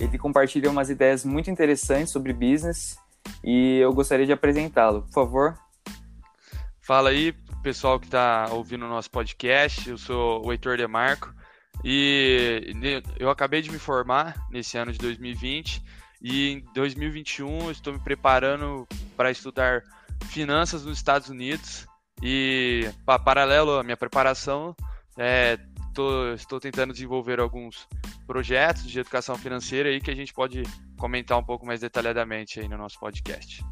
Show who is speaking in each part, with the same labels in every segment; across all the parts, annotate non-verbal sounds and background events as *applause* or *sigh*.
Speaker 1: Ele compartilha umas ideias muito interessantes sobre business e eu gostaria de apresentá-lo. Por favor.
Speaker 2: Fala aí, pessoal que está ouvindo o nosso podcast. Eu sou o Heitor Demarco e eu acabei de me formar nesse ano de 2020 e em 2021 estou me preparando para estudar finanças nos Estados Unidos e paralelo à minha preparação é, tô, estou tentando desenvolver alguns projetos de educação financeira aí que a gente pode comentar um pouco mais detalhadamente aí no nosso podcast.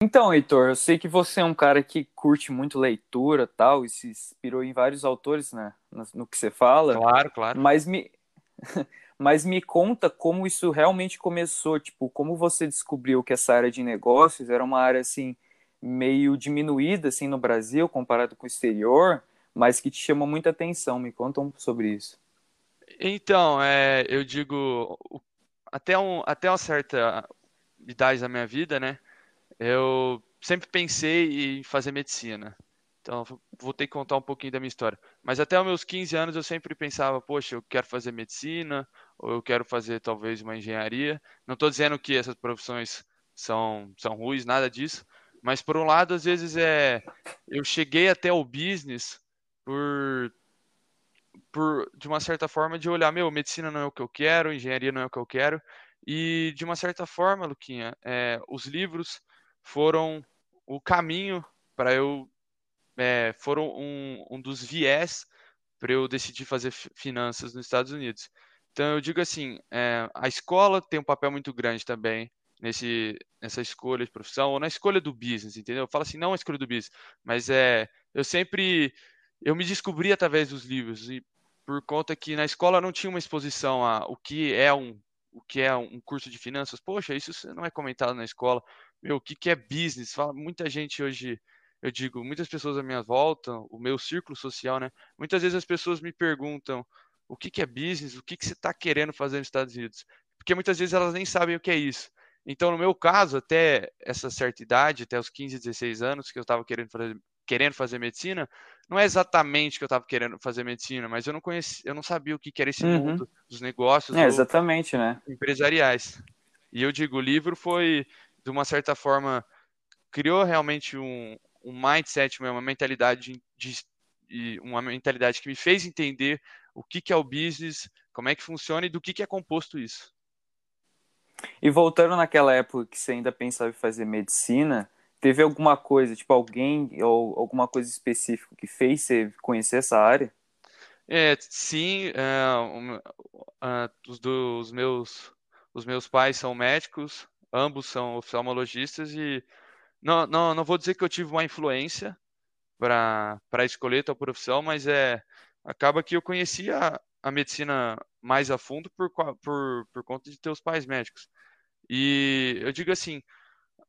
Speaker 1: Então, Heitor, eu sei que você é um cara que curte muito leitura tal, e se inspirou em vários autores, né, no que você fala.
Speaker 2: Claro, claro.
Speaker 1: Mas me, *laughs* mas me conta como isso realmente começou, tipo, como você descobriu que essa área de negócios era uma área, assim, meio diminuída, assim, no Brasil, comparado com o exterior, mas que te chamou muita atenção. Me conta um sobre isso.
Speaker 2: Então, é, eu digo, até, um, até uma certa idade da minha vida, né, eu sempre pensei em fazer medicina. Então, vou ter que contar um pouquinho da minha história. Mas até os meus 15 anos eu sempre pensava, poxa, eu quero fazer medicina, ou eu quero fazer talvez uma engenharia. Não estou dizendo que essas profissões são, são ruins, nada disso. Mas por um lado, às vezes é. Eu cheguei até o business por. Por, de uma certa forma, de olhar, meu, medicina não é o que eu quero, engenharia não é o que eu quero. E de uma certa forma, Luquinha, é, os livros foram o caminho para eu é, foram um, um dos viés para eu decidir fazer finanças nos Estados Unidos. Então eu digo assim, é, a escola tem um papel muito grande também nesse nessa escolha de profissão ou na escolha do business, entendeu? Eu falo assim, não a escolha do business, mas é eu sempre eu me descobri através dos livros e por conta que na escola não tinha uma exposição a o que é um o que é um curso de finanças. Poxa, isso não é comentado na escola meu, o que, que é business? Fala, muita gente hoje, eu digo, muitas pessoas à minha volta, o meu círculo social, né? Muitas vezes as pessoas me perguntam o que, que é business, o que, que você está querendo fazer nos Estados Unidos. Porque muitas vezes elas nem sabem o que é isso. Então, no meu caso, até essa certa idade, até os 15, 16 anos, que eu estava querendo fazer, querendo fazer medicina, não é exatamente que eu estava querendo fazer medicina, mas eu não conhecia, eu não sabia o que, que era esse uhum. mundo dos negócios
Speaker 1: é, exatamente, né?
Speaker 2: empresariais. E eu digo, o livro foi de uma certa forma, criou realmente um, um mindset, uma mentalidade de, de, uma mentalidade que me fez entender o que, que é o business, como é que funciona e do que, que é composto isso.
Speaker 1: E voltando naquela época que você ainda pensava em fazer medicina, teve alguma coisa, tipo alguém ou alguma coisa específica que fez você conhecer essa área?
Speaker 2: É, sim, é, um, uh, os, meus os meus pais são médicos, ambos são oftalmologistas e não, não, não vou dizer que eu tive uma influência para escolher tal profissão, mas é acaba que eu conhecia a, a medicina mais a fundo por, por, por conta de ter os pais médicos. E eu digo assim,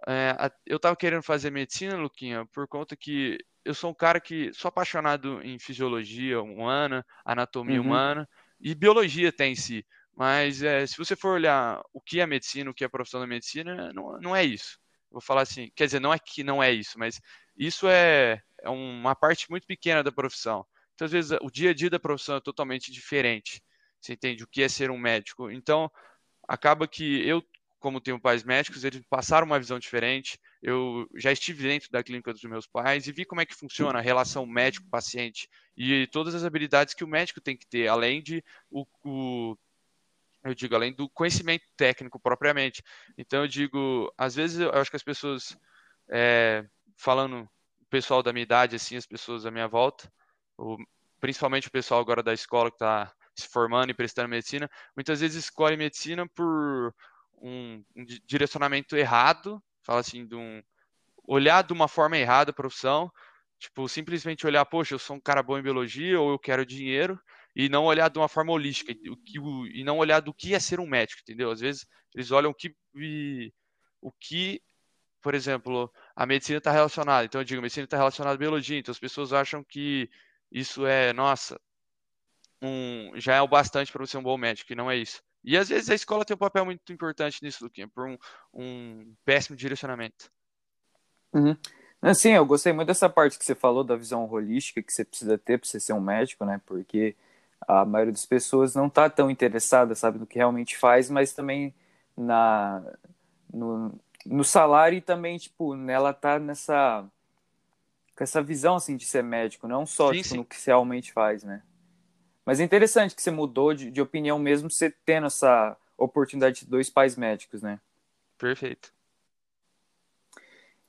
Speaker 2: é, eu estava querendo fazer medicina, Luquinha, por conta que eu sou um cara que sou apaixonado em fisiologia humana, anatomia uhum. humana e biologia até em si. Mas é, se você for olhar o que é medicina, o que é a profissão da medicina, não, não é isso. vou falar assim, quer dizer, não é que não é isso, mas isso é, é uma parte muito pequena da profissão. Então, às vezes, o dia a dia da profissão é totalmente diferente. Você entende o que é ser um médico? Então, acaba que eu, como tenho pais médicos, eles passaram uma visão diferente. Eu já estive dentro da clínica dos meus pais e vi como é que funciona a relação médico-paciente e todas as habilidades que o médico tem que ter, além de o, o eu digo, além do conhecimento técnico propriamente. Então, eu digo, às vezes eu acho que as pessoas, é, falando, o pessoal da minha idade, assim, as pessoas à minha volta, o, principalmente o pessoal agora da escola que está se formando e prestando medicina, muitas vezes escolhe medicina por um, um direcionamento errado, fala assim, de um olhar de uma forma errada a profissão, tipo, simplesmente olhar, poxa, eu sou um cara bom em biologia ou eu quero dinheiro, e não olhar de uma forma holística, e não olhar do que é ser um médico, entendeu? Às vezes eles olham o que, o que por exemplo, a medicina está relacionada. Então eu digo, a medicina está relacionada à biologia, então as pessoas acham que isso é, nossa, um, já é o bastante para você ser um bom médico, e não é isso. E às vezes a escola tem um papel muito importante nisso, Luquinha, por um, um péssimo direcionamento.
Speaker 1: Uhum. Sim, eu gostei muito dessa parte que você falou da visão holística que você precisa ter para você ser um médico, né? Porque a maioria das pessoas não está tão interessada, sabe, no que realmente faz, mas também na no, no salário e também tipo nela tá nessa com essa visão assim de ser médico, não só sim, tipo, sim. no que você realmente faz, né? Mas é interessante que você mudou de, de opinião mesmo você tendo essa oportunidade de dois pais médicos, né?
Speaker 2: Perfeito.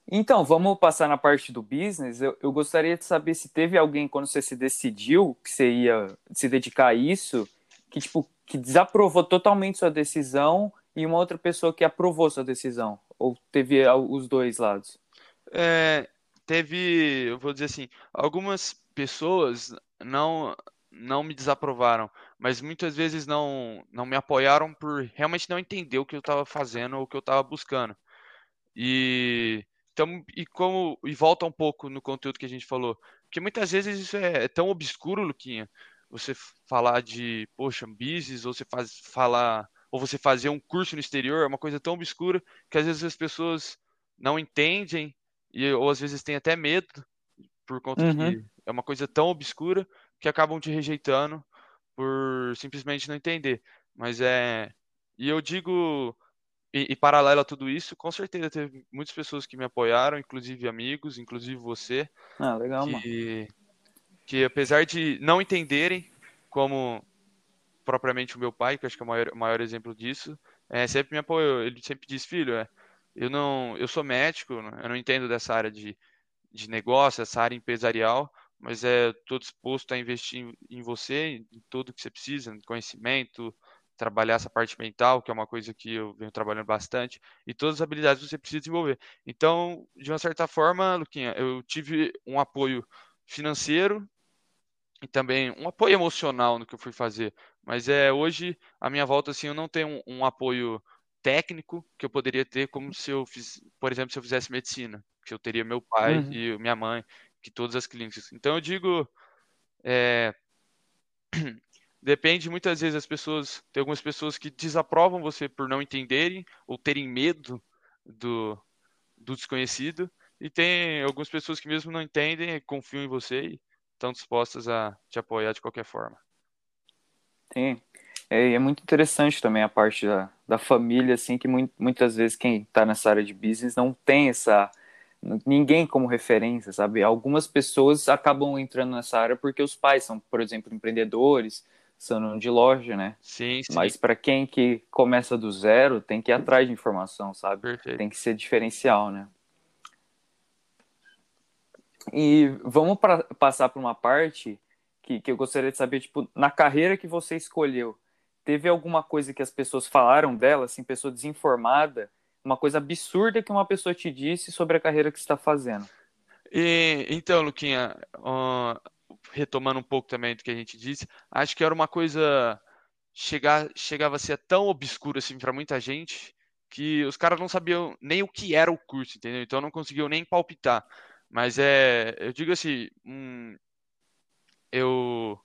Speaker 1: Então, vamos passar na parte do business. Eu, eu, gostaria de saber se teve alguém, quando você se decidiu que você ia se dedicar a isso, que, tipo, que desaprovou totalmente sua decisão e uma outra pessoa que aprovou sua decisão. Ou teve os dois lados?
Speaker 2: É, teve, eu vou dizer assim, algumas pessoas não não me desaprovaram, mas muitas vezes não não me apoiaram por realmente não entender o que eu estava fazendo ou o que eu estava buscando. E então, e como e volta um pouco no conteúdo que a gente falou, porque muitas vezes isso é, é tão obscuro, Luquinha. Você falar de, poxa, business, ou você faz, falar, ou você fazer um curso no exterior, é uma coisa tão obscura que às vezes as pessoas não entendem e ou às vezes têm até medo por conta uhum. que é uma coisa tão obscura que acabam te rejeitando por simplesmente não entender. Mas é e eu digo e, e, paralelo a tudo isso, com certeza teve muitas pessoas que me apoiaram, inclusive amigos, inclusive você.
Speaker 1: Ah, legal,
Speaker 2: que,
Speaker 1: mano.
Speaker 2: Que apesar de não entenderem como propriamente o meu pai, que acho que é o maior, maior exemplo disso, é, sempre me apoiou. Ele sempre disse, filho, é, eu não, eu sou médico, né, eu não entendo dessa área de, de negócio, essa área empresarial, mas é tô disposto a investir em, você, em tudo que você precisa, em conhecimento, trabalhar essa parte mental, que é uma coisa que eu venho trabalhando bastante, e todas as habilidades você precisa desenvolver. Então, de uma certa forma, Luquinha, eu tive um apoio financeiro e também um apoio emocional no que eu fui fazer. Mas é hoje a minha volta assim, eu não tenho um, um apoio técnico que eu poderia ter como se eu fiz, por exemplo, se eu fizesse medicina, que eu teria meu pai uhum. e minha mãe, que todas as clínicas. Então eu digo é, *clears throat* Depende muitas vezes as pessoas, tem algumas pessoas que desaprovam você por não entenderem ou terem medo do, do desconhecido, e tem algumas pessoas que mesmo não entendem, confiam em você e estão dispostas a te apoiar de qualquer forma.
Speaker 1: Sim. É, é muito interessante também a parte da, da família, assim, que muito, muitas vezes quem está nessa área de business não tem essa ninguém como referência, sabe? Algumas pessoas acabam entrando nessa área porque os pais são, por exemplo, empreendedores, são de loja, né?
Speaker 2: Sim, sim.
Speaker 1: Mas para quem que começa do zero, tem que ir atrás de informação, sabe?
Speaker 2: Perfeito.
Speaker 1: Tem que ser diferencial, né? E vamos pra, passar para uma parte que, que eu gostaria de saber, tipo, na carreira que você escolheu, teve alguma coisa que as pessoas falaram dela, assim, pessoa desinformada, uma coisa absurda que uma pessoa te disse sobre a carreira que está fazendo?
Speaker 2: E, então, Luquinha, uh, retomando um pouco também do que a gente disse, acho que era uma coisa chegar, chegava a ser tão obscura assim para muita gente que os caras não sabiam nem o que era o curso, entendeu? Então não conseguiam nem palpitar. Mas é, eu digo assim, hum, eu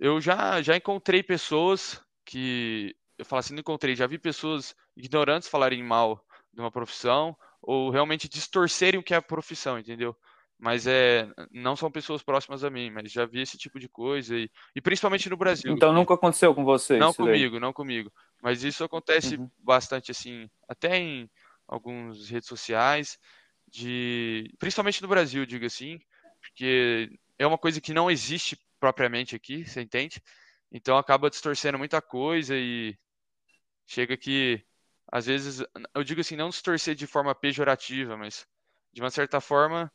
Speaker 2: eu já já encontrei pessoas que eu falo assim, não encontrei, já vi pessoas ignorantes falarem mal de uma profissão ou realmente distorcerem o que é a profissão, entendeu? mas é não são pessoas próximas a mim, mas já vi esse tipo de coisa e, e principalmente no Brasil.
Speaker 1: Então nunca aconteceu com você?
Speaker 2: Não comigo, daí. não comigo. Mas isso acontece uhum. bastante assim, até em algumas redes sociais, de principalmente no Brasil, digo assim, porque é uma coisa que não existe propriamente aqui, você entende? Então acaba distorcendo muita coisa e chega que às vezes eu digo assim, não distorcer de forma pejorativa, mas de uma certa forma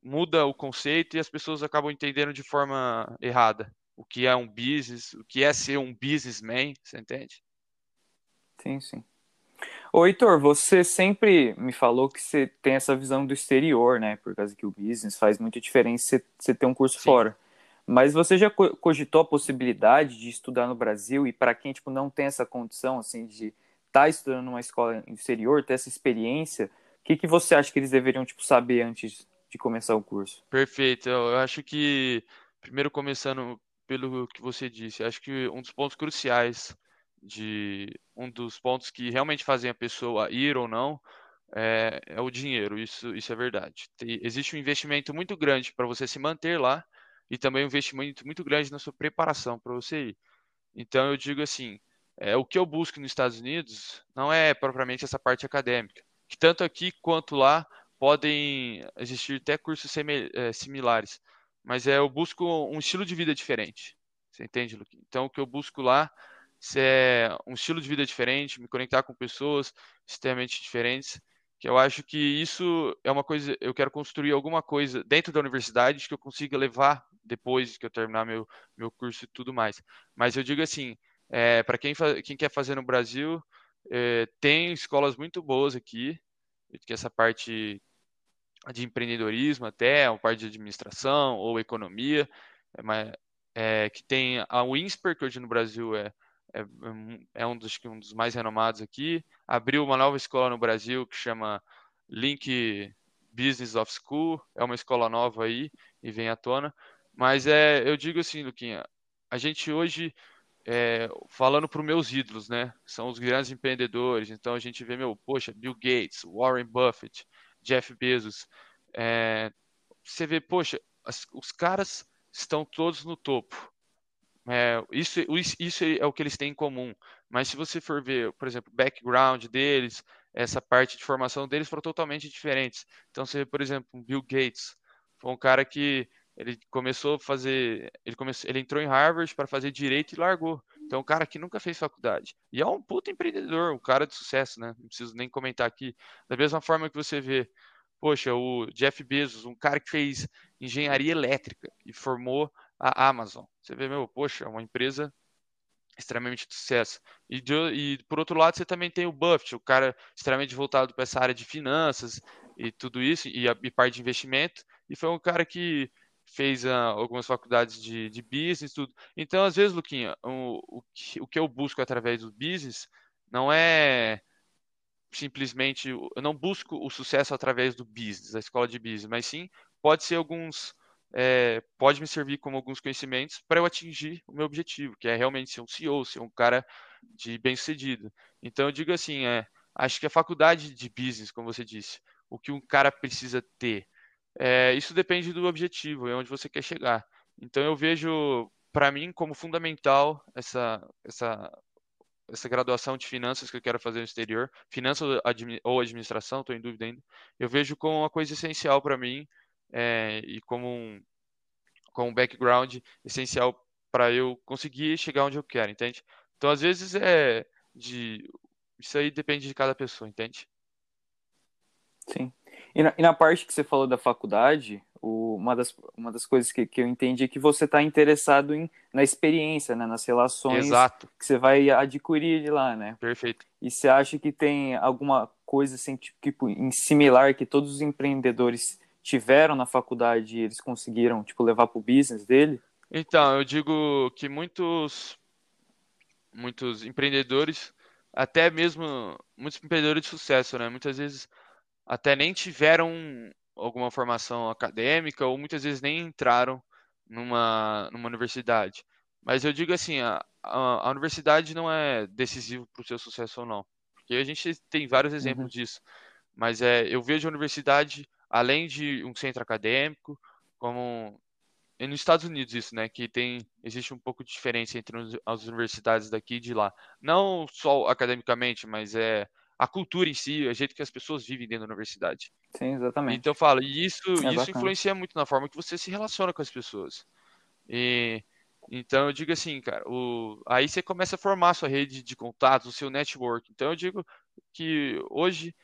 Speaker 2: muda o conceito e as pessoas acabam entendendo de forma errada o que é um business, o que é ser um businessman, você entende?
Speaker 1: Sim, sim. Ô, Heitor, você sempre me falou que você tem essa visão do exterior, né? Por causa que o business faz muita diferença você, ter um curso sim. fora. Mas você já cogitou a possibilidade de estudar no Brasil e para quem tipo não tem essa condição assim de tá estudando numa escola exterior, ter essa experiência, o que, que você acha que eles deveriam tipo saber antes de começar o curso.
Speaker 2: Perfeito. Eu acho que, primeiro começando pelo que você disse, acho que um dos pontos cruciais de um dos pontos que realmente fazem a pessoa ir ou não é, é o dinheiro. Isso, isso é verdade. Tem, existe um investimento muito grande para você se manter lá e também um investimento muito grande na sua preparação para você ir. Então eu digo assim, é, o que eu busco nos Estados Unidos não é propriamente essa parte acadêmica, que tanto aqui quanto lá podem existir até cursos é, similares, mas é eu busco um estilo de vida diferente. Você entende, Luque? Então o que eu busco lá é um estilo de vida diferente, me conectar com pessoas extremamente diferentes que eu acho que isso é uma coisa, eu quero construir alguma coisa dentro da universidade que eu consiga levar depois que eu terminar meu, meu curso e tudo mais. Mas eu digo assim, é, para quem, quem quer fazer no Brasil, é, tem escolas muito boas aqui, que essa parte de empreendedorismo até, uma parte de administração ou economia, é, mas, é, que tem a Winsper, que hoje no Brasil é é, é um, dos, um dos mais renomados aqui. Abriu uma nova escola no Brasil que chama Link Business of School, é uma escola nova aí e vem à tona. Mas é, eu digo assim, Luquinha, a gente hoje, é, falando para os meus ídolos, né, são os grandes empreendedores, então a gente vê, meu, poxa, Bill Gates, Warren Buffett, Jeff Bezos, é, você vê, poxa, as, os caras estão todos no topo. É, isso, isso é o que eles têm em comum. Mas se você for ver, por exemplo, o background deles, essa parte de formação deles foram totalmente diferentes. Então, você vê, por exemplo, Bill Gates, foi um cara que ele começou a fazer, ele começou, ele entrou em Harvard para fazer direito e largou. Então, um cara que nunca fez faculdade. E é um puta empreendedor, um cara de sucesso, né? Não preciso nem comentar aqui. Da mesma forma que você vê, poxa, o Jeff Bezos, um cara que fez engenharia elétrica e formou a Amazon. Você vê, meu, poxa, uma empresa extremamente de sucesso. E, de, e, por outro lado, você também tem o Buffett, o cara extremamente voltado para essa área de finanças e tudo isso, e, a, e parte de investimento, e foi um cara que fez uh, algumas faculdades de, de business tudo. Então, às vezes, Luquinha, o, o, que, o que eu busco através do business não é simplesmente, eu não busco o sucesso através do business, da escola de business, mas sim pode ser alguns é, pode me servir como alguns conhecimentos para eu atingir o meu objetivo, que é realmente ser um CEO, ser um cara de bem sucedido. Então eu digo assim, é, acho que a faculdade de business, como você disse, o que um cara precisa ter, é, isso depende do objetivo, é onde você quer chegar. Então eu vejo para mim como fundamental essa essa essa graduação de finanças que eu quero fazer no exterior, finanças ou administração, estou em dúvida ainda. Eu vejo como uma coisa essencial para mim é, e como um, como um background essencial para eu conseguir chegar onde eu quero, entende? Então, às vezes, é de. Isso aí depende de cada pessoa, entende?
Speaker 1: Sim. E na, e na parte que você falou da faculdade, o, uma, das, uma das coisas que, que eu entendi é que você está interessado em, na experiência, né, nas relações
Speaker 2: Exato.
Speaker 1: que você vai adquirir de lá, né?
Speaker 2: Perfeito.
Speaker 1: E você acha que tem alguma coisa assim, tipo, em similar que todos os empreendedores tiveram na faculdade e eles conseguiram tipo levar para o business dele?
Speaker 2: Então, eu digo que muitos muitos empreendedores, até mesmo muitos empreendedores de sucesso, né? Muitas vezes até nem tiveram alguma formação acadêmica ou muitas vezes nem entraram numa, numa universidade. Mas eu digo assim, a, a, a universidade não é decisivo para o seu sucesso ou não. Porque a gente tem vários exemplos uhum. disso. Mas é, eu vejo a universidade além de um centro acadêmico, como e nos Estados Unidos isso, né, que tem existe um pouco de diferença entre as universidades daqui e de lá. Não só academicamente, mas é a cultura em si, o jeito que as pessoas vivem dentro da universidade.
Speaker 1: Sim, exatamente.
Speaker 2: Então eu falo, e isso, é isso influencia muito na forma que você se relaciona com as pessoas. E então eu digo assim, cara, o, aí você começa a formar a sua rede de contatos, o seu network. Então eu digo que hoje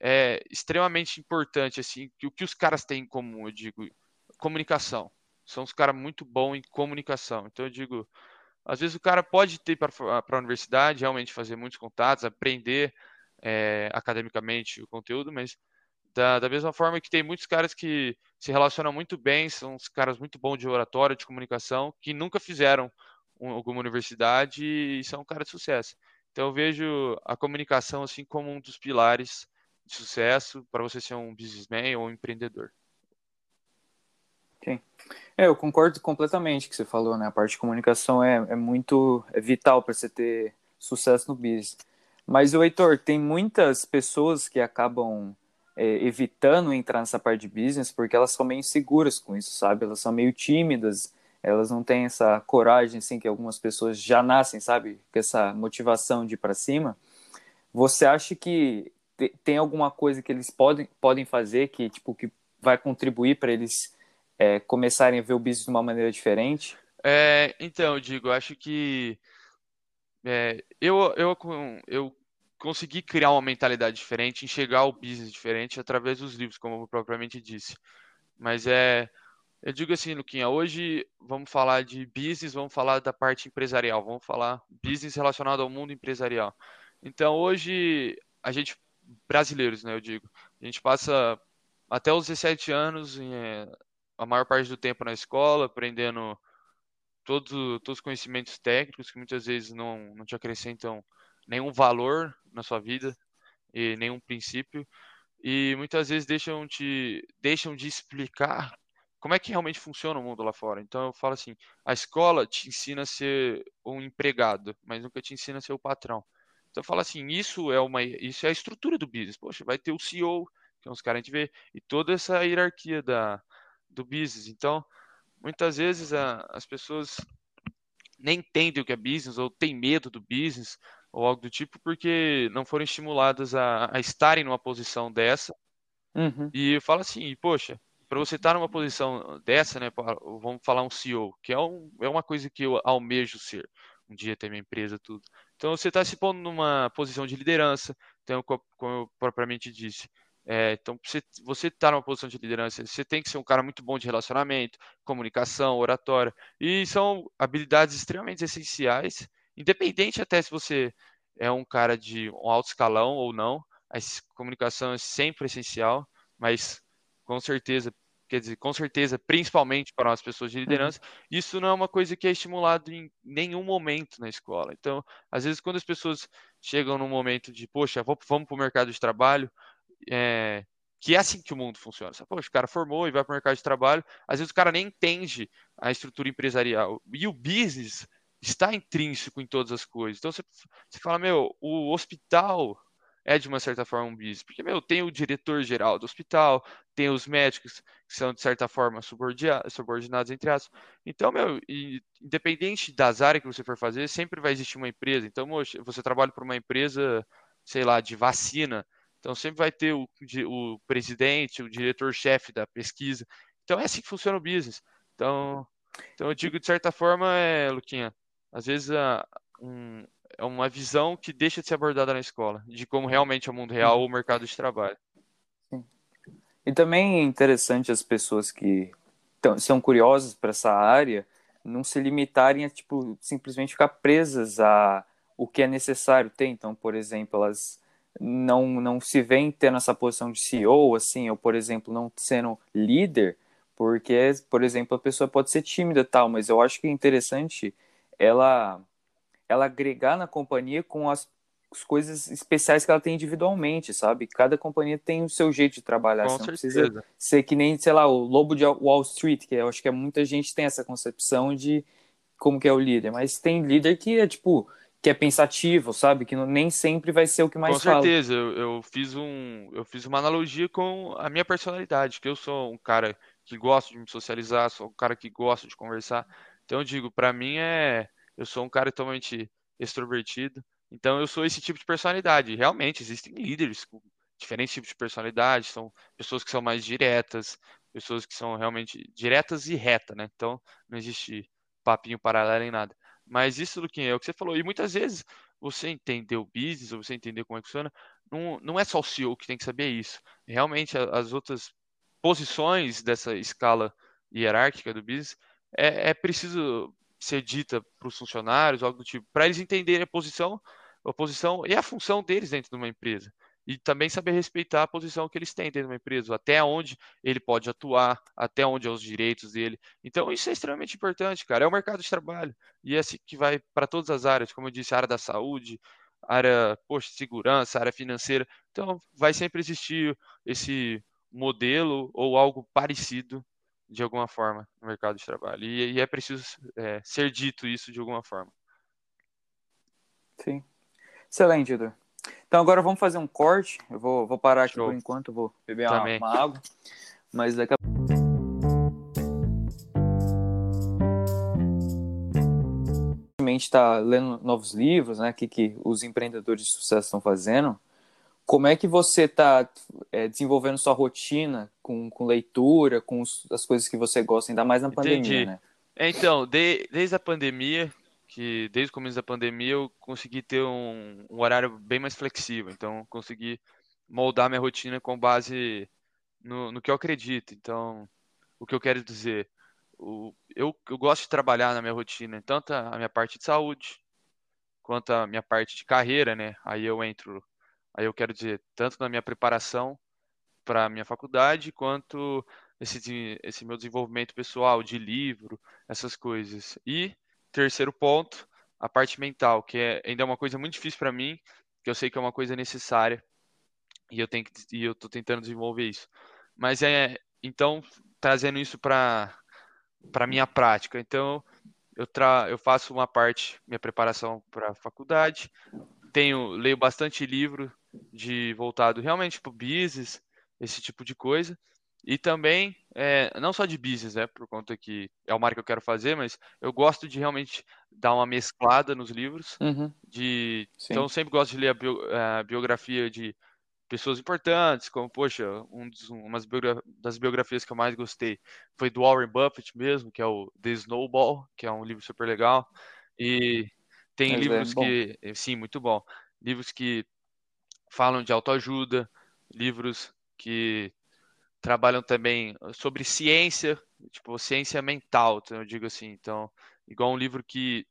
Speaker 2: é extremamente importante, assim, que o que os caras têm em comum, eu digo, comunicação. São os caras muito bons em comunicação. Então eu digo, às vezes o cara pode ter para a universidade, realmente fazer muitos contatos, aprender é, academicamente o conteúdo, mas da, da, mesma forma que tem muitos caras que se relacionam muito bem, são os caras muito bons de oratória, de comunicação, que nunca fizeram um, alguma universidade e são um cara de sucesso. Então eu vejo a comunicação assim como um dos pilares de sucesso para você ser um businessman ou um empreendedor.
Speaker 1: Sim. É, eu concordo completamente com o que você falou, né? A parte de comunicação é, é muito é vital para você ter sucesso no business. Mas o Heitor, tem muitas pessoas que acabam é, evitando entrar nessa parte de business porque elas são meio inseguras com isso, sabe? Elas são meio tímidas, elas não têm essa coragem, assim, que algumas pessoas já nascem, sabe? Com essa motivação de ir para cima. Você acha que tem alguma coisa que eles podem, podem fazer que, tipo, que vai contribuir para eles é, começarem a ver o business de uma maneira diferente?
Speaker 2: É, então, eu digo, acho que é, eu, eu, eu consegui criar uma mentalidade diferente, enxergar o business diferente através dos livros, como eu propriamente disse. Mas é, eu digo assim, Luquinha, hoje vamos falar de business, vamos falar da parte empresarial, vamos falar business relacionado ao mundo empresarial. Então, hoje, a gente, brasileiros, né, eu digo, a gente passa até os 17 anos, é, a maior parte do tempo na escola, aprendendo todos, todos os conhecimentos técnicos que muitas vezes não, não te acrescentam nenhum valor na sua vida e nenhum princípio e muitas vezes deixam de deixam de explicar como é que realmente funciona o mundo lá fora. Então eu falo assim, a escola te ensina a ser um empregado, mas nunca te ensina a ser o patrão. Então eu falo assim, isso é uma isso é a estrutura do business. Poxa, vai ter o CEO, que é uns caras a gente vê, e toda essa hierarquia da do business. Então, muitas vezes a, as pessoas nem entendem o que é business ou têm medo do business ou algo do tipo, porque não foram estimuladas a, a estarem numa posição dessa. Uhum. E eu falo assim, poxa, para você estar numa posição dessa, né, vamos falar um CEO, que é, um, é uma coisa que eu almejo ser, um dia ter minha empresa, tudo. Então você está se pondo numa posição de liderança, então, como eu propriamente disse, é, então, você estar tá numa posição de liderança, você tem que ser um cara muito bom de relacionamento, comunicação, oratória, e são habilidades extremamente essenciais Independente até se você é um cara de um alto escalão ou não, a comunicação é sempre essencial, mas com certeza, quer dizer, com certeza, principalmente para as pessoas de uhum. liderança, isso não é uma coisa que é estimulado em nenhum momento na escola. Então, às vezes, quando as pessoas chegam num momento de, poxa, vamos para o mercado de trabalho, é, que é assim que o mundo funciona. Poxa, o cara formou e vai para o mercado de trabalho, às vezes o cara nem entende a estrutura empresarial. E o business está intrínseco em todas as coisas. Então você, você fala, meu, o hospital é de uma certa forma um business, porque, meu, tem o diretor-geral do hospital, tem os médicos que são, de certa forma, subordinados, entre aspas. Então, meu, independente das áreas que você for fazer, sempre vai existir uma empresa. Então, você trabalha para uma empresa, sei lá, de vacina, então sempre vai ter o, o presidente, o diretor-chefe da pesquisa. Então, é assim que funciona o business. Então, então eu digo, de certa forma, é, Luquinha, às vezes a, um, é uma visão que deixa de ser abordada na escola, de como realmente é o mundo real ou o mercado de trabalho.
Speaker 1: Sim. E também é interessante as pessoas que tão, são curiosas para essa área não se limitarem a tipo simplesmente ficar presas a o que é necessário ter. Então, por exemplo, elas não não se veem tendo essa posição de CEO assim, ou por exemplo, não sendo líder, porque, por exemplo, a pessoa pode ser tímida tal, mas eu acho que é interessante ela ela agregar na companhia com as, as, coisas especiais que ela tem individualmente, sabe? Cada companhia tem o seu jeito de trabalhar.
Speaker 2: Com Você certeza. não precisa
Speaker 1: ser que nem, sei lá, o lobo de Wall Street, que eu acho que é, muita gente tem essa concepção de como que é o líder, mas tem líder que é tipo que é pensativo, sabe? Que não, nem sempre vai ser o que mais
Speaker 2: Com certeza, eu, eu, fiz um, eu fiz uma analogia com a minha personalidade, que eu sou um cara que gosta de me socializar, sou um cara que gosta de conversar. Então eu digo, para mim é, eu sou um cara totalmente extrovertido. Então eu sou esse tipo de personalidade. Realmente existem líderes com diferentes tipos de personalidade, são pessoas que são mais diretas, pessoas que são realmente diretas e retas, né? Então não existe papinho paralelo em nada. Mas isso, Luquinha, é o que você falou. E muitas vezes você entender o business, ou você entender como é que funciona, não, não é só o CEO que tem que saber isso. Realmente as outras posições dessa escala hierárquica do business é, é preciso ser dita para os funcionários, algo do tipo, para eles entenderem a posição, a posição e a função deles dentro de uma empresa. E também saber respeitar a posição que eles têm dentro de uma empresa, até onde ele pode atuar, até onde é os direitos dele. Então, isso é extremamente importante, cara. É o mercado de trabalho. E é assim que vai para todas as áreas, como eu disse, área da saúde, área, poxa, segurança, área financeira. Então, vai sempre existir esse modelo ou algo parecido de alguma forma no mercado de trabalho. E, e é preciso é, ser dito isso de alguma forma.
Speaker 1: Sim. Excelente, Edu. Então agora vamos fazer um corte. Eu vou, vou parar aqui Show. por enquanto, vou beber uma, uma, água. Mas daqui a está lendo novos livros, né? O que, que os empreendedores de sucesso estão fazendo. Como é que você está é, desenvolvendo sua rotina com, com leitura, com os, as coisas que você gosta, ainda mais na Entendi. pandemia, né?
Speaker 2: É, então, de, desde a pandemia, que desde o começo da pandemia eu consegui ter um, um horário bem mais flexível. Então, consegui moldar minha rotina com base no, no que eu acredito. Então, o que eu quero dizer, o, eu, eu gosto de trabalhar na minha rotina, tanto a minha parte de saúde, quanto a minha parte de carreira, né? Aí eu entro, aí eu quero dizer, tanto na minha preparação para a minha faculdade, quanto esse, esse meu desenvolvimento pessoal, de livro, essas coisas. E terceiro ponto, a parte mental, que é ainda é uma coisa muito difícil para mim, que eu sei que é uma coisa necessária e eu tenho que, e eu tô tentando desenvolver isso. Mas é então trazendo isso para para minha prática. Então eu tra eu faço uma parte minha preparação para a faculdade, tenho leio bastante livro de voltado realmente para o business, esse tipo de coisa. E também, é, não só de business, né, por conta que é o mar que eu quero fazer, mas eu gosto de realmente dar uma mesclada nos livros.
Speaker 1: Uhum.
Speaker 2: De, então, eu sempre gosto de ler a, bio, a, biografia de pessoas importantes, como, poxa, um dos, umas biogra das biografias que eu mais gostei foi do Warren Buffett mesmo, que é o The Snowball, que é um livro super legal. E tem mas é livros é que, sim, muito bom. Livros que falam de autoajuda, livros que trabalham também sobre ciência, tipo, ciência mental, então eu digo assim. Então, igual um livro que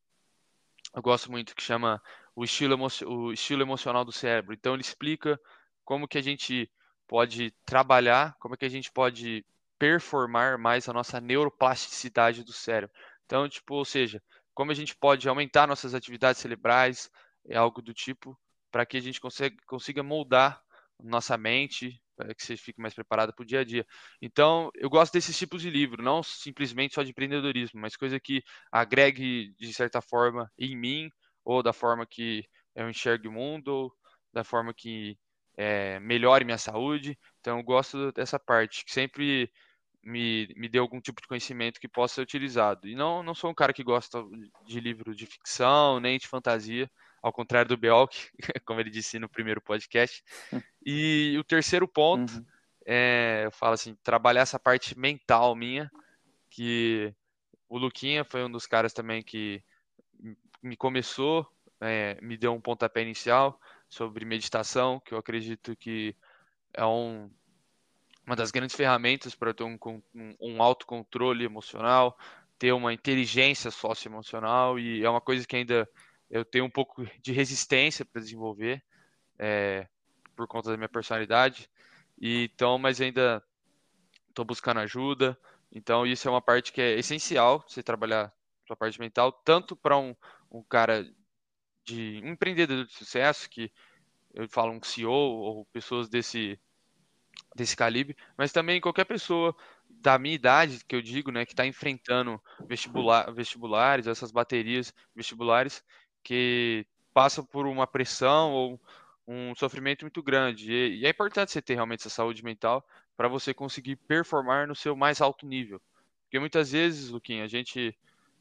Speaker 2: eu gosto muito, que chama o estilo, emo o estilo emocional do cérebro. Então, ele explica como que a gente pode trabalhar, como que a gente pode performar mais a nossa neuroplasticidade do cérebro. Então, tipo, ou seja, como a gente pode aumentar nossas atividades cerebrais, é algo do tipo, para que a gente consiga, consiga moldar nossa mente, para que você fique mais preparado para o dia a dia. Então, eu gosto desses tipos de livro, não simplesmente só de empreendedorismo, mas coisa que agregue, de certa forma, em mim, ou da forma que eu enxergue o mundo, ou da forma que é, melhore minha saúde. Então, eu gosto dessa parte, que sempre me, me dê algum tipo de conhecimento que possa ser utilizado. E não, não sou um cara que gosta de livro de ficção, nem de fantasia, ao contrário do Belk, *laughs* como ele disse no primeiro podcast. E o terceiro ponto, uhum. é, eu falo assim, trabalhar essa parte mental minha, que o Luquinha foi um dos caras também que me começou, é, me deu um pontapé inicial sobre meditação, que eu acredito que é um, uma das grandes ferramentas para ter um, um, um autocontrole emocional, ter uma inteligência socioemocional, e é uma coisa que ainda eu tenho um pouco de resistência para desenvolver é, por conta da minha personalidade. E, então, mas ainda estou buscando ajuda. Então, isso é uma parte que é essencial você trabalhar sua parte mental, tanto para um, um cara de um empreendedor de sucesso, que eu falo um CEO ou pessoas desse desse calibre, mas também qualquer pessoa da minha idade, que eu digo, né, que está enfrentando vestibular, vestibulares, essas baterias vestibulares, que passam por uma pressão ou um sofrimento muito grande. E, e é importante você ter realmente essa saúde mental para você conseguir performar no seu mais alto nível. Porque muitas vezes, Luquinha, a gente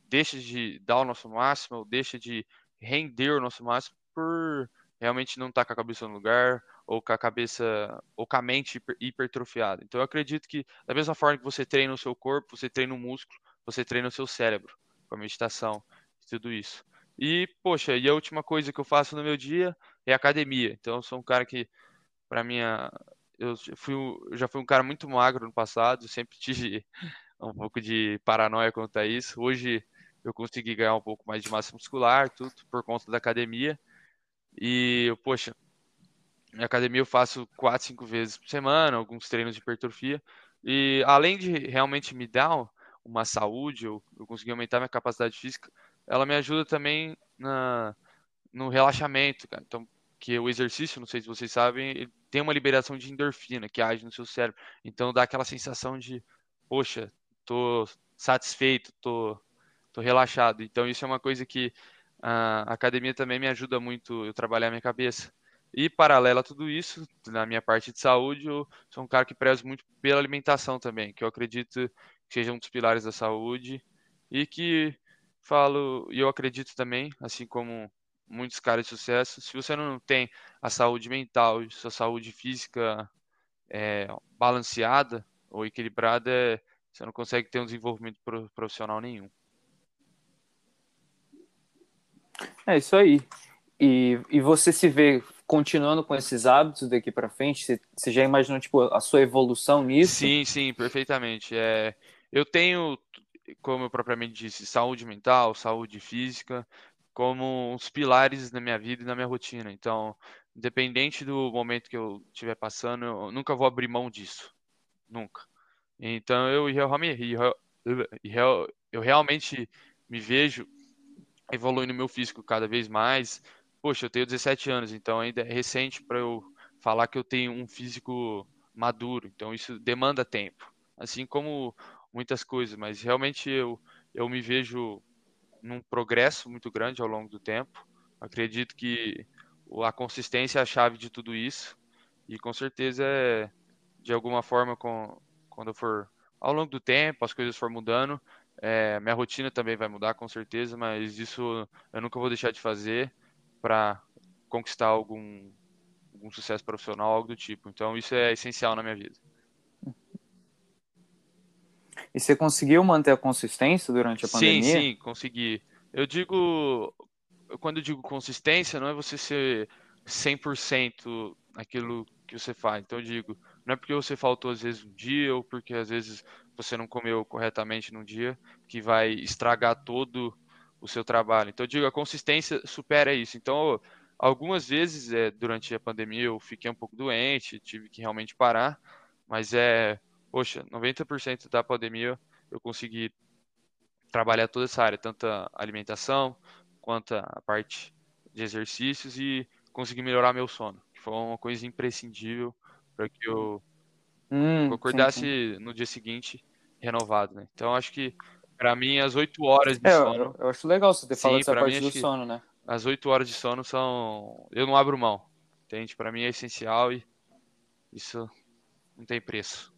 Speaker 2: deixa de dar o nosso máximo, ou deixa de render o nosso máximo por realmente não estar tá com a cabeça no lugar, ou com a cabeça, ou com a mente hipertrofiada. Então eu acredito que da mesma forma que você treina o seu corpo, você treina o músculo, você treina o seu cérebro, com a meditação, tudo isso. E, poxa, e a última coisa que eu faço no meu dia é academia. Então, eu sou um cara que, para mim, eu, fui, já fui um cara muito magro no passado, *laughs* sempre tive um pouco de paranoia quanto a isso. Hoje eu consegui ganhar um pouco mais de massa muscular, tudo por conta da academia. E, poxa, na academia eu faço quatro, cinco vezes por semana, alguns treinos de hipertrofia. E além de realmente me dar uma saúde, eu, eu consegui aumentar minha capacidade física, ela me ajuda também na, no relaxamento, cara. Então, que o exercício, não sei se vocês sabem, tem uma liberação de endorfina que age no seu cérebro. Então dá aquela sensação de, poxa, tô satisfeito, tô, tô relaxado. Então isso é uma coisa que a academia também me ajuda muito eu trabalhar minha cabeça. E paralelo a tudo isso, na minha parte de saúde, eu sou um cara que prezo muito pela alimentação também, que eu acredito que seja um dos pilares da saúde e que falo, e eu acredito também, assim como muitos caras de sucesso, se você não tem a saúde mental, sua saúde física é, balanceada ou equilibrada, é, você não consegue ter um desenvolvimento profissional nenhum.
Speaker 1: É isso aí. E, e você se vê continuando com esses hábitos daqui para frente? Você, você, já imaginou tipo a sua evolução nisso?
Speaker 2: Sim, sim, perfeitamente. É, eu tenho, como eu propriamente disse, saúde mental, saúde física, como os pilares na minha vida e na minha rotina. Então, independente do momento que eu estiver passando, eu nunca vou abrir mão disso. Nunca. Então, eu, eu, eu realmente me vejo evoluindo meu físico cada vez mais. Poxa, eu tenho 17 anos, então ainda é recente para eu falar que eu tenho um físico maduro. Então, isso demanda tempo. Assim como muitas coisas, mas realmente eu, eu me vejo num progresso muito grande ao longo do tempo. Acredito que a consistência é a chave de tudo isso. E com certeza é, de alguma forma com, quando for ao longo do tempo as coisas for mudando é, minha rotina também vai mudar com certeza mas isso eu nunca vou deixar de fazer para conquistar algum, algum sucesso profissional algo do tipo. Então isso é essencial na minha vida
Speaker 1: e você conseguiu manter a consistência durante a pandemia?
Speaker 2: Sim, sim, consegui. Eu digo, quando eu digo consistência, não é você ser 100% aquilo que você faz. Então eu digo, não é porque você faltou às vezes um dia ou porque às vezes você não comeu corretamente num dia que vai estragar todo o seu trabalho. Então eu digo, a consistência supera isso. Então algumas vezes é, durante a pandemia eu fiquei um pouco doente, tive que realmente parar, mas é poxa, 90% da pandemia eu consegui trabalhar toda essa área, tanto a alimentação quanto a parte de exercícios e consegui melhorar meu sono, que foi uma coisa imprescindível para que eu, hum, acordasse sim, sim. no dia seguinte renovado, né? Então acho que para mim as 8 horas de
Speaker 1: é,
Speaker 2: sono.
Speaker 1: Eu, eu, acho legal você ter sim, falado dessa parte do sono, né?
Speaker 2: As 8 horas de sono são. Eu não abro mão. Entende? Para mim é essencial e isso não tem preço.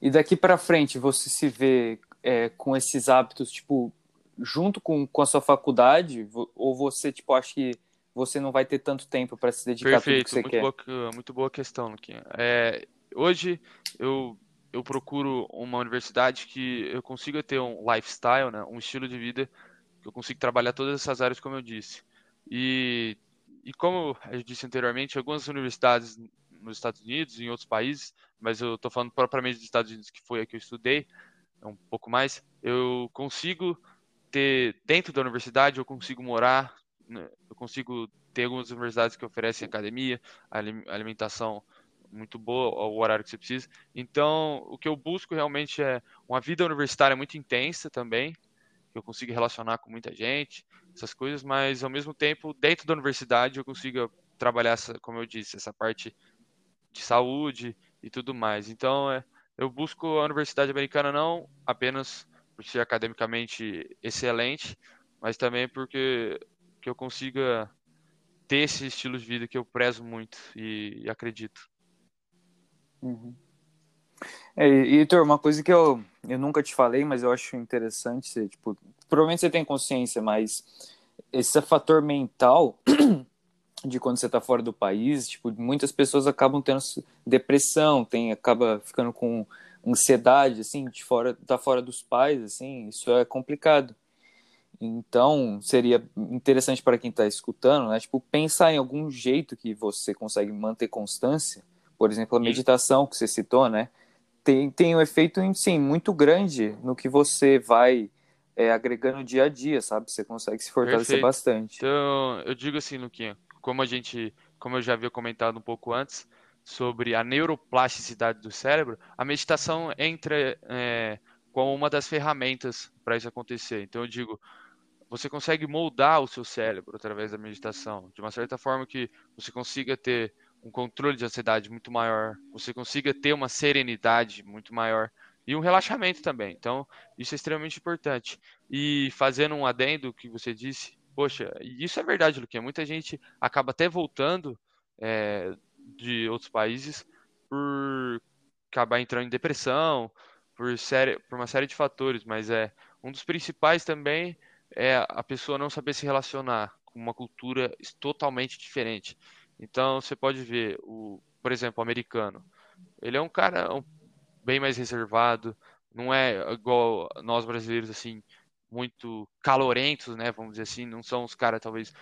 Speaker 1: E daqui para frente você se vê é, com esses hábitos, tipo, junto com, com a sua faculdade? Ou você, tipo, acha que você não vai ter tanto tempo para se dedicar
Speaker 2: Perfeito,
Speaker 1: a tudo que você
Speaker 2: muito
Speaker 1: quer?
Speaker 2: Boa, muito boa questão, Luquinha. É, hoje eu, eu procuro uma universidade que eu consiga ter um lifestyle, né, um estilo de vida que eu consiga trabalhar todas essas áreas, como eu disse. E, e como eu disse anteriormente, algumas universidades nos Estados Unidos em outros países, mas eu estou falando propriamente dos Estados Unidos, que foi a que eu estudei, um pouco mais, eu consigo ter, dentro da universidade, eu consigo morar, né, eu consigo ter algumas universidades que oferecem academia, alimentação muito boa, o horário que você precisa. Então, o que eu busco realmente é uma vida universitária muito intensa também, que eu consiga relacionar com muita gente, essas coisas, mas ao mesmo tempo, dentro da universidade, eu consiga trabalhar, como eu disse, essa parte de saúde e tudo mais. Então, é, eu busco a Universidade Americana não apenas por ser academicamente excelente, mas também porque que eu consiga ter esse estilo de vida que eu prezo muito e, e acredito.
Speaker 1: Uhum. É, Heitor, uma coisa que eu, eu nunca te falei, mas eu acho interessante, você, tipo, provavelmente você tem consciência, mas esse fator mental *clears throat* de quando você está fora do país, tipo, muitas pessoas acabam tendo depressão, tem acaba ficando com ansiedade, assim, de fora, tá fora dos pais, assim, isso é complicado. Então, seria interessante para quem está escutando, né, tipo, pensar em algum jeito que você consegue manter constância, por exemplo, a meditação que você citou, né, tem, tem um efeito, sim, muito grande no que você vai é, agregando dia a dia, sabe? Você consegue se fortalecer Perfeito. bastante.
Speaker 2: Então, eu digo assim, Luquinha, como a gente, como eu já havia comentado um pouco antes, sobre a neuroplasticidade do cérebro, a meditação entra é, como uma das ferramentas para isso acontecer. Então eu digo, você consegue moldar o seu cérebro através da meditação, de uma certa forma que você consiga ter um controle de ansiedade muito maior, você consiga ter uma serenidade muito maior e um relaxamento também. Então, isso é extremamente importante. E fazendo um adendo que você disse poxa, isso é verdade, Luquinha. Muita gente acaba até voltando é, de outros países por acabar entrando em depressão, por, série, por uma série de fatores, mas é um dos principais também é a pessoa não saber se relacionar com uma cultura totalmente diferente. Então você pode ver o, por exemplo, o americano. Ele é um cara bem mais reservado, não é igual nós brasileiros assim, muito calorentos, né, vamos dizer assim, não são os caras talvez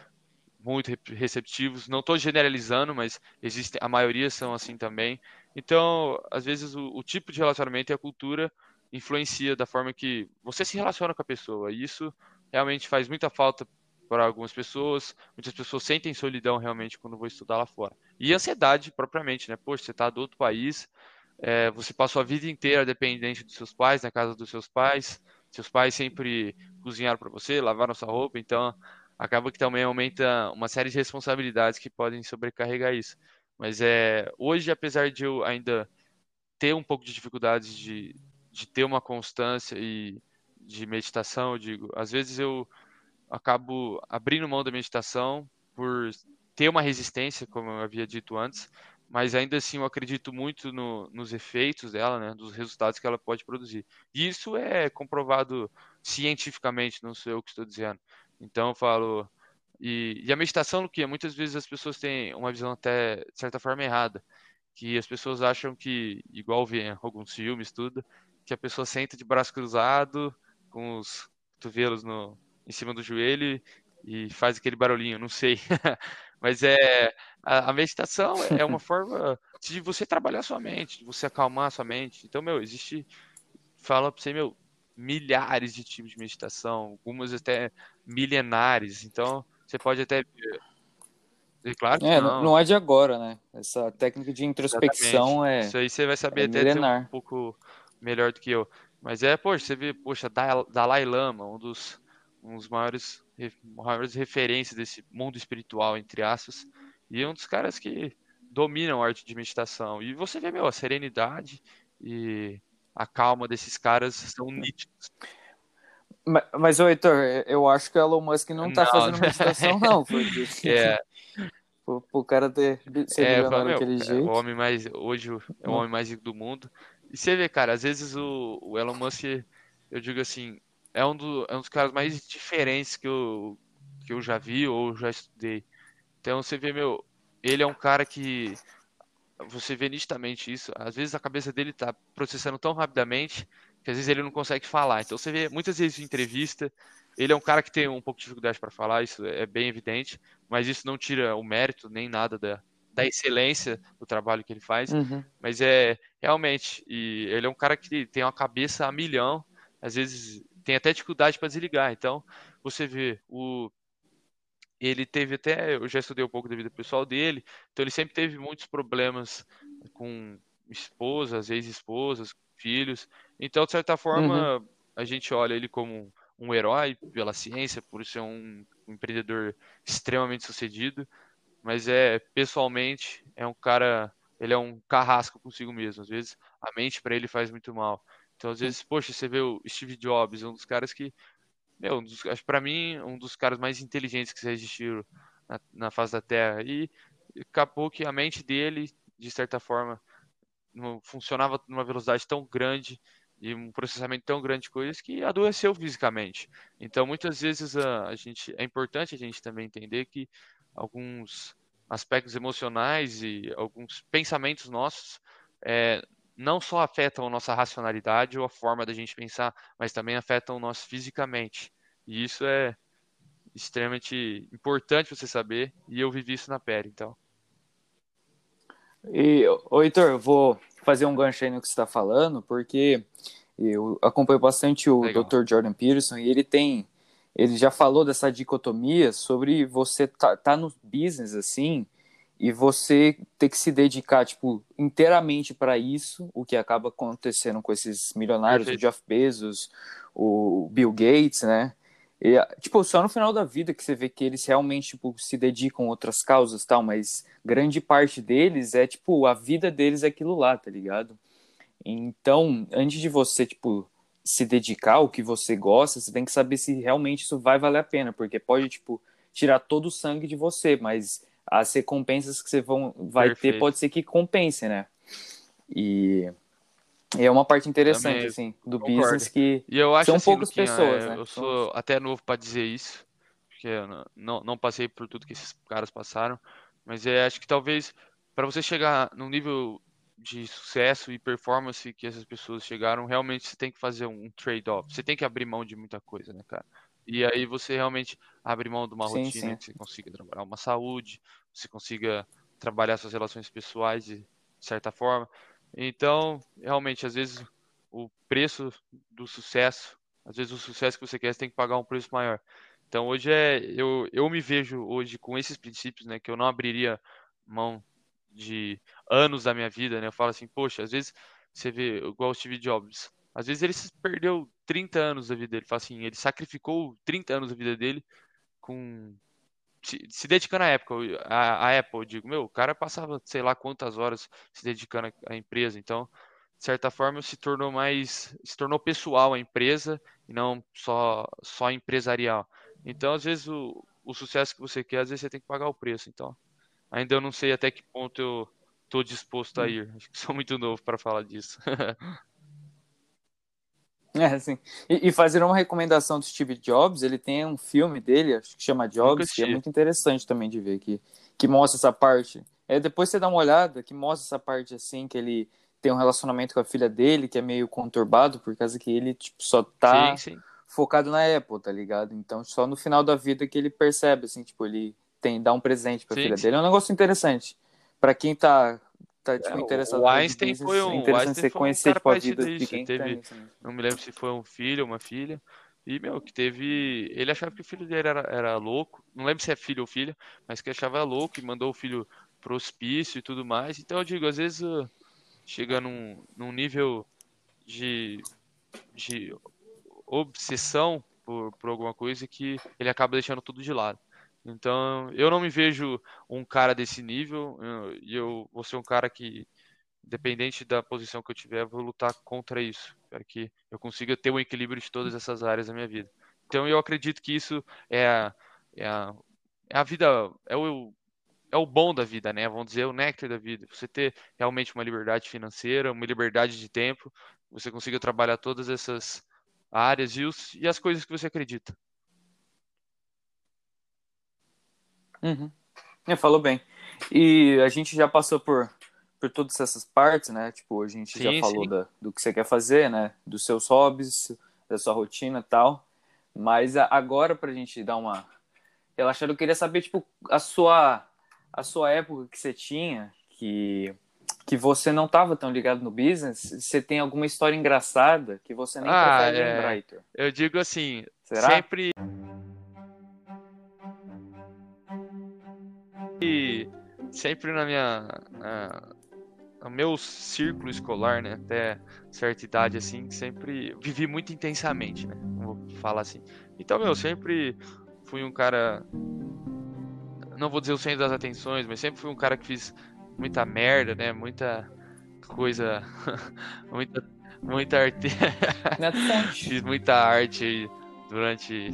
Speaker 2: muito receptivos. Não estou generalizando, mas existe, a maioria são assim também. Então, às vezes o, o, tipo de relacionamento e a cultura influencia da forma que você se relaciona com a pessoa. E isso realmente faz muita falta para algumas pessoas. Muitas pessoas sentem solidão realmente quando vão estudar lá fora. E ansiedade propriamente, né? Poxa, você está do outro país, é, você passou a vida inteira dependente dos seus pais, na casa dos seus pais. Seus pais sempre cozinharam para você, lavaram sua roupa, então acaba que também aumenta uma série de responsabilidades que podem sobrecarregar isso. Mas é hoje, apesar de eu ainda ter um pouco de dificuldades de, de ter uma constância e de meditação, eu digo, às vezes eu acabo abrindo mão da meditação por ter uma resistência, como eu havia dito antes, mas ainda assim eu acredito muito no, nos efeitos dela, né, dos resultados que ela pode produzir. E isso é comprovado cientificamente, não sou eu que estou dizendo. Então eu falo. E, e a meditação, que muitas vezes as pessoas têm uma visão até de certa forma errada, que as pessoas acham que, igual vê alguns filmes, tudo, que a pessoa senta de braço cruzado, com os cotovelos no, em cima do joelho e faz aquele barulhinho, não sei. *laughs* Mas é a, a, meditação é uma *laughs* forma de você trabalhar sua mente, de você acalmar sua mente. Então, meu, existe fala para você, meu, milhares de tipos de meditação, algumas até milenares. Então, você pode até.
Speaker 1: E claro é, não. não é de agora, né? Essa técnica de introspecção Exatamente. é.
Speaker 2: Isso aí você vai saber é até um pouco melhor do que eu. Mas é, poxa, você vê, poxa, Dalai Lama, um dos, um dos maiores, maiores referências desse mundo espiritual, entre aspas, e é um dos caras que dominam a arte de meditação. E você vê, meu, a serenidade e a calma desses caras são nítidos.
Speaker 1: Mas, mas Heitor, eu acho que o Elon Musk não tá não. fazendo meditação, não. *laughs* Porque...
Speaker 2: é. *laughs*
Speaker 1: O, o cara ter ser é,
Speaker 2: milionário
Speaker 1: daquele é, jeito.
Speaker 2: O homem mais, hoje é o homem mais rico do mundo. E você vê, cara, às vezes o, o Elon Musk, eu digo assim, é um, do, é um dos caras mais diferentes que eu, que eu já vi ou já estudei. Então você vê, meu, ele é um cara que você vê nitidamente isso. Às vezes a cabeça dele está processando tão rapidamente que às vezes ele não consegue falar. Então você vê muitas vezes em entrevista, ele é um cara que tem um pouco de dificuldade para falar, isso é bem evidente, mas isso não tira o mérito nem nada da, da excelência do trabalho que ele faz. Uhum. Mas é realmente, e ele é um cara que tem uma cabeça a milhão, às vezes tem até dificuldade para desligar. Então você vê o ele teve até, eu já estudei um pouco da vida pessoal dele, então ele sempre teve muitos problemas com esposas, ex-esposas, filhos. Então, de certa forma, uhum. a gente olha ele como um herói pela ciência, por ser um, um empreendedor extremamente sucedido, mas é pessoalmente é um cara, ele é um carrasco consigo mesmo. Às vezes a mente para ele faz muito mal. Então, às vezes, poxa, você vê o Steve Jobs, um dos caras que meu, um dos, acho para mim um dos caras mais inteligentes que já existiram na, na face da Terra. E acabou que a mente dele, de certa forma, não funcionava numa velocidade tão grande e um processamento tão grande de coisas que adoeceu fisicamente. Então, muitas vezes a, a gente é importante a gente também entender que alguns aspectos emocionais e alguns pensamentos nossos é, não só afetam a nossa racionalidade ou a forma da gente pensar, mas também afetam nós fisicamente. E isso é extremamente importante você saber, e eu vivi isso na pele, então.
Speaker 1: E, ô Heitor, eu vou fazer um gancho aí no que você está falando, porque eu acompanho bastante o Legal. Dr. Jordan Peterson e ele tem, ele já falou dessa dicotomia sobre você tá, tá no business assim, e você ter que se dedicar tipo inteiramente para isso, o que acaba acontecendo com esses milionários, Perfeito. o Jeff Bezos, o Bill Gates, né? E, tipo, só no final da vida que você vê que eles realmente tipo, se dedicam a outras causas tal, mas grande parte deles é tipo a vida deles é aquilo lá, tá ligado? Então, antes de você tipo se dedicar ao que você gosta, você tem que saber se realmente isso vai valer a pena, porque pode, tipo, tirar todo o sangue de você, mas as recompensas que você vão, vai Perfeito. ter pode ser que compense, né? E, e é uma parte interessante, Também, assim, do concordo. business que
Speaker 2: e eu acho
Speaker 1: são
Speaker 2: assim,
Speaker 1: poucas pessoas, né?
Speaker 2: Eu sou até novo para dizer isso, porque eu não, não passei por tudo que esses caras passaram, mas é, acho que talvez para você chegar num nível de sucesso e performance que essas pessoas chegaram, realmente você tem que fazer um trade-off. Você tem que abrir mão de muita coisa, né, cara? E aí você realmente abre mão de uma sim, rotina sim. que você consiga trabalhar uma saúde, você consiga trabalhar suas relações pessoais de certa forma. Então, realmente, às vezes o preço do sucesso, às vezes o sucesso que você quer, você tem que pagar um preço maior. Então, hoje é eu, eu me vejo hoje com esses princípios, né, que eu não abriria mão de anos da minha vida, né? Eu falo assim, poxa, às vezes você vê igual o Steve Jobs, às vezes ele perdeu 30 anos da vida dele, fala assim, ele sacrificou 30 anos da vida dele com se, se dedicando à época, a, a, Apple, eu digo, meu, o cara passava sei lá quantas horas se dedicando à empresa, então, de certa forma, se tornou mais, se tornou pessoal a empresa e não só só empresarial. Então, às vezes o, o sucesso que você quer, às vezes você tem que pagar o preço, então ainda eu não sei até que ponto eu estou disposto a hum. ir. Acho que sou muito novo para falar disso. *laughs* *laughs*
Speaker 1: É, sim. E, e, fazer uma recomendação do Steve Jobs, ele tem um filme dele, acho que chama Jobs, que é muito interessante também de ver, que, que mostra essa parte. É, depois você dá uma olhada, que mostra essa parte assim, que ele tem um relacionamento com a filha dele, que é meio conturbado, por causa que ele tipo, só tá sim, sim. focado na Apple, tá ligado? Então, só no final da vida que ele percebe, assim, tipo, ele tem dar um presente para a filha dele. É um negócio interessante. Para quem tá tá tipo, é, interessado
Speaker 2: o Einstein foi um,
Speaker 1: interessante você conhecer um tipo, a vida de quem
Speaker 2: teve, tá Não me lembro se foi um filho ou uma filha. E, meu, que teve. Ele achava que o filho dele era, era louco. Não lembro se é filho ou filha, mas que achava louco e mandou o filho pro hospício e tudo mais. Então eu digo, às vezes uh, chega num, num nível de, de obsessão por, por alguma coisa que ele acaba deixando tudo de lado. Então, eu não me vejo um cara desse nível, e eu, eu, vou ser um cara que, independente da posição que eu tiver, vou lutar contra isso, para que eu consiga ter um equilíbrio de todas essas áreas da minha vida. Então, eu acredito que isso é a, é a, é a vida, é o, é o bom da vida, né? Vamos dizer, é o néctar da vida. Você ter realmente uma liberdade financeira, uma liberdade de tempo, você consiga trabalhar todas essas áreas e, os, e as coisas que você acredita.
Speaker 1: Uhum. É, falou bem. E a gente já passou por, por todas essas partes, né? Tipo, a gente sim, já falou da, do que você quer fazer, né? Dos seus hobbies, da sua rotina e tal. Mas agora, pra gente dar uma relaxada, eu queria saber, tipo, a sua, a sua época que você tinha, que, que você não estava tão ligado no business, você tem alguma história engraçada que você nem ah, prefere é... lembrar, Heitor?
Speaker 2: Eu digo assim, Será? sempre sempre na minha. no meu círculo escolar, né? Até certa idade, assim, sempre vivi muito intensamente, né? Vou falar assim. Então, meu, sempre fui um cara. Não vou dizer o centro das atenções, mas sempre fui um cara que fiz muita merda, né? Muita coisa. *laughs* muita. Muita arte. *laughs* fiz muita arte durante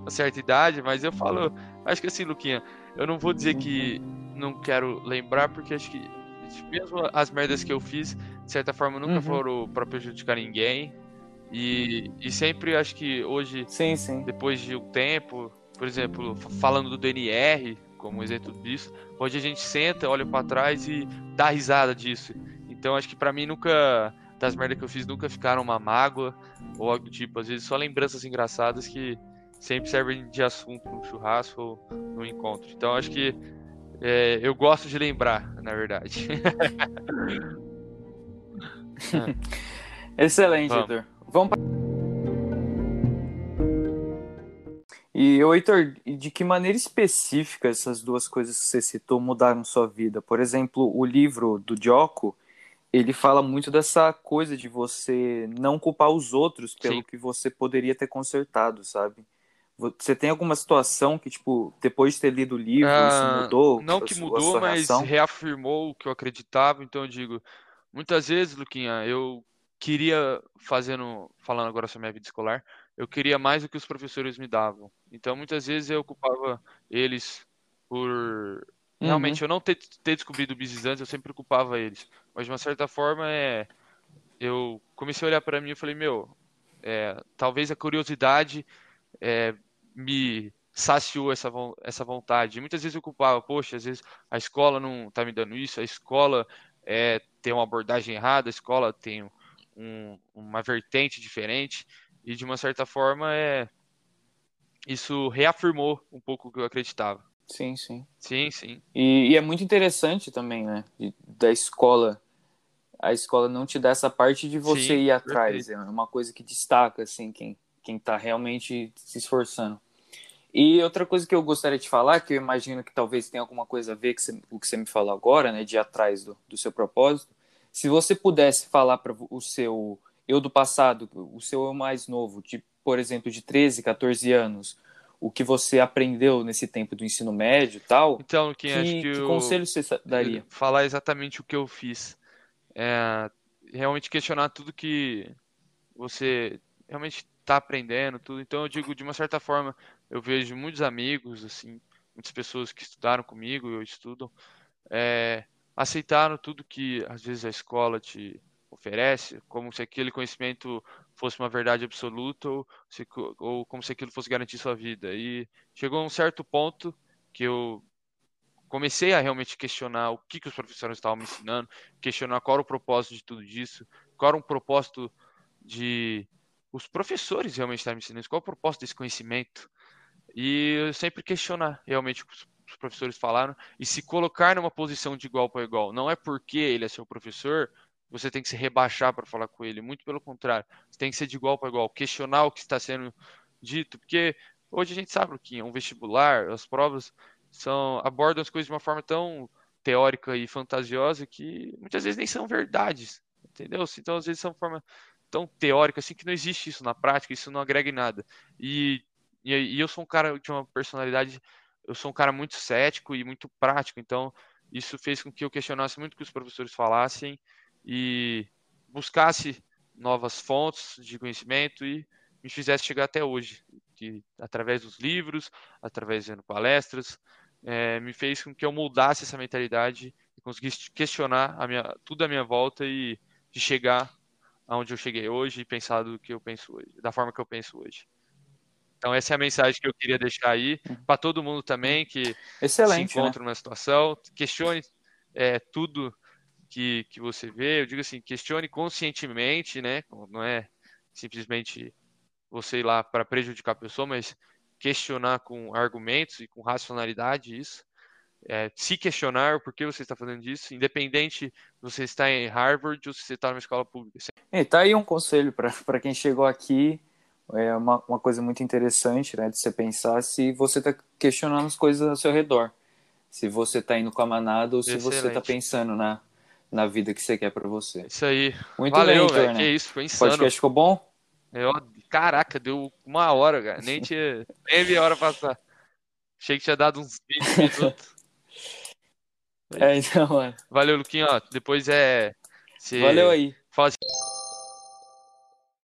Speaker 2: uma certa idade, mas eu falo. Acho que assim, Luquinha, eu não vou dizer que não quero lembrar, porque acho que mesmo as merdas que eu fiz, de certa forma, nunca uhum. foram para prejudicar ninguém. E, e sempre acho que hoje,
Speaker 1: sim, sim.
Speaker 2: depois de um tempo, por exemplo, falando do DNR, como exemplo disso, hoje a gente senta, olha para trás e dá risada disso. Então acho que para mim nunca, das merdas que eu fiz, nunca ficaram uma mágoa ou algo do tipo. Às vezes só lembranças engraçadas que sempre servem de assunto no churrasco ou no encontro. Então acho que é, eu gosto de lembrar, na verdade. *laughs*
Speaker 1: Excelente, Vamos. Heitor. Vamos pra... E, Heitor, de que maneira específica essas duas coisas que você citou mudaram sua vida? Por exemplo, o livro do Dioco, ele fala muito dessa coisa de você não culpar os outros pelo Sim. que você poderia ter consertado, sabe? Você tem alguma situação que, tipo, depois de ter lido o livro, ah, isso mudou?
Speaker 2: Não que mudou, mas reafirmou o que eu acreditava. Então eu digo, muitas vezes, Luquinha, eu queria, fazendo, falando agora sobre a minha vida escolar, eu queria mais do que os professores me davam. Então, muitas vezes eu ocupava eles por realmente uhum. eu não ter, ter descobrido o business antes, eu sempre ocupava eles. Mas de uma certa forma é eu comecei a olhar para mim e falei, meu, é, talvez a curiosidade é, me saciou essa, essa vontade. Muitas vezes eu culpava, poxa, às vezes a escola não está me dando isso, a escola é, tem uma abordagem errada, a escola tem um, uma vertente diferente, e de uma certa forma é, isso reafirmou um pouco o que eu acreditava.
Speaker 1: Sim, sim.
Speaker 2: Sim, sim.
Speaker 1: E, e é muito interessante também, né, da escola a escola não te dá essa parte de você Sim, ir atrás. Perfeito. É uma coisa que destaca, assim, quem, quem tá realmente se esforçando. E outra coisa que eu gostaria de falar, que eu imagino que talvez tenha alguma coisa a ver com o que você me falou agora, né, de ir atrás do, do seu propósito, se você pudesse falar para o seu eu do passado, o seu eu mais novo, de, por exemplo, de 13, 14 anos, o que você aprendeu nesse tempo do ensino médio e tal,
Speaker 2: então, que,
Speaker 1: que, que eu, conselho você daria? *laughs*
Speaker 2: Falar exatamente o que eu fiz. É, realmente questionar tudo que você realmente está aprendendo, tudo. Então eu digo, de uma certa forma, eu vejo muitos amigos, assim, muitas pessoas que estudaram comigo, eu estudo, é, aceitaram tudo que às vezes a escola te oferece, como se aquele conhecimento fosse uma verdade absoluta ou, se, ou como se aquilo fosse garantir sua vida. E chegou um certo ponto que eu comecei a realmente questionar o que, que os professores estavam me ensinando, questionar qual era o propósito de tudo isso, qual era o propósito de os professores realmente estar me ensinando, qual o propósito desse conhecimento. E eu sempre questionar realmente o que os professores falaram e se colocar numa posição de igual para igual. Não é porque ele é seu professor, você tem que se rebaixar para falar com ele. Muito pelo contrário, você tem que ser de igual para igual, questionar o que está sendo dito, porque hoje a gente sabe o que é um vestibular, as provas são abordam as coisas de uma forma tão teórica e fantasiosa que muitas vezes nem são verdades, entendeu? Então às vezes são forma tão teórica assim que não existe isso na prática, isso não agrega em nada. E, e, e, eu sou um cara de uma personalidade, eu sou um cara muito cético e muito prático, então isso fez com que eu questionasse muito o que os professores falassem e buscasse novas fontes de conhecimento e me fizesse chegar até hoje, que através dos livros, através de palestras, é, me fez com que eu mudasse essa mentalidade e conseguisse questionar a minha, tudo à minha volta e de chegar aonde eu cheguei hoje e pensar do que eu penso hoje, da forma que eu penso hoje. Então essa é a mensagem que eu queria deixar aí uhum. para todo mundo também que
Speaker 1: Excelente,
Speaker 2: se encontra
Speaker 1: né?
Speaker 2: numa situação, questione é, tudo que, que você vê. Eu digo assim, questione conscientemente, né? Não é simplesmente você ir lá para prejudicar a pessoa, mas questionar com argumentos e com racionalidade isso é, se questionar por que você está fazendo isso, independente se você está em Harvard ou se você está numa escola pública.
Speaker 1: E tá aí um conselho para quem chegou aqui, é uma, uma coisa muito interessante né, de você pensar se você está questionando as coisas ao seu redor. Se você está indo com a manada ou se Excelente. você está pensando na, na vida que você quer para você.
Speaker 2: Isso aí.
Speaker 1: Muito
Speaker 2: Valeu,
Speaker 1: bem, Heitor, né?
Speaker 2: Isso, foi insano. O
Speaker 1: podcast ficou bom?
Speaker 2: Eu, caraca, deu uma hora, cara. Nem tinha. Nem vi a hora passar. Achei que tinha dado uns 20 *laughs* minutos.
Speaker 1: É, então, mano.
Speaker 2: Valeu, Luquinho. Ó, depois é.
Speaker 1: Valeu aí.
Speaker 2: Fala assim.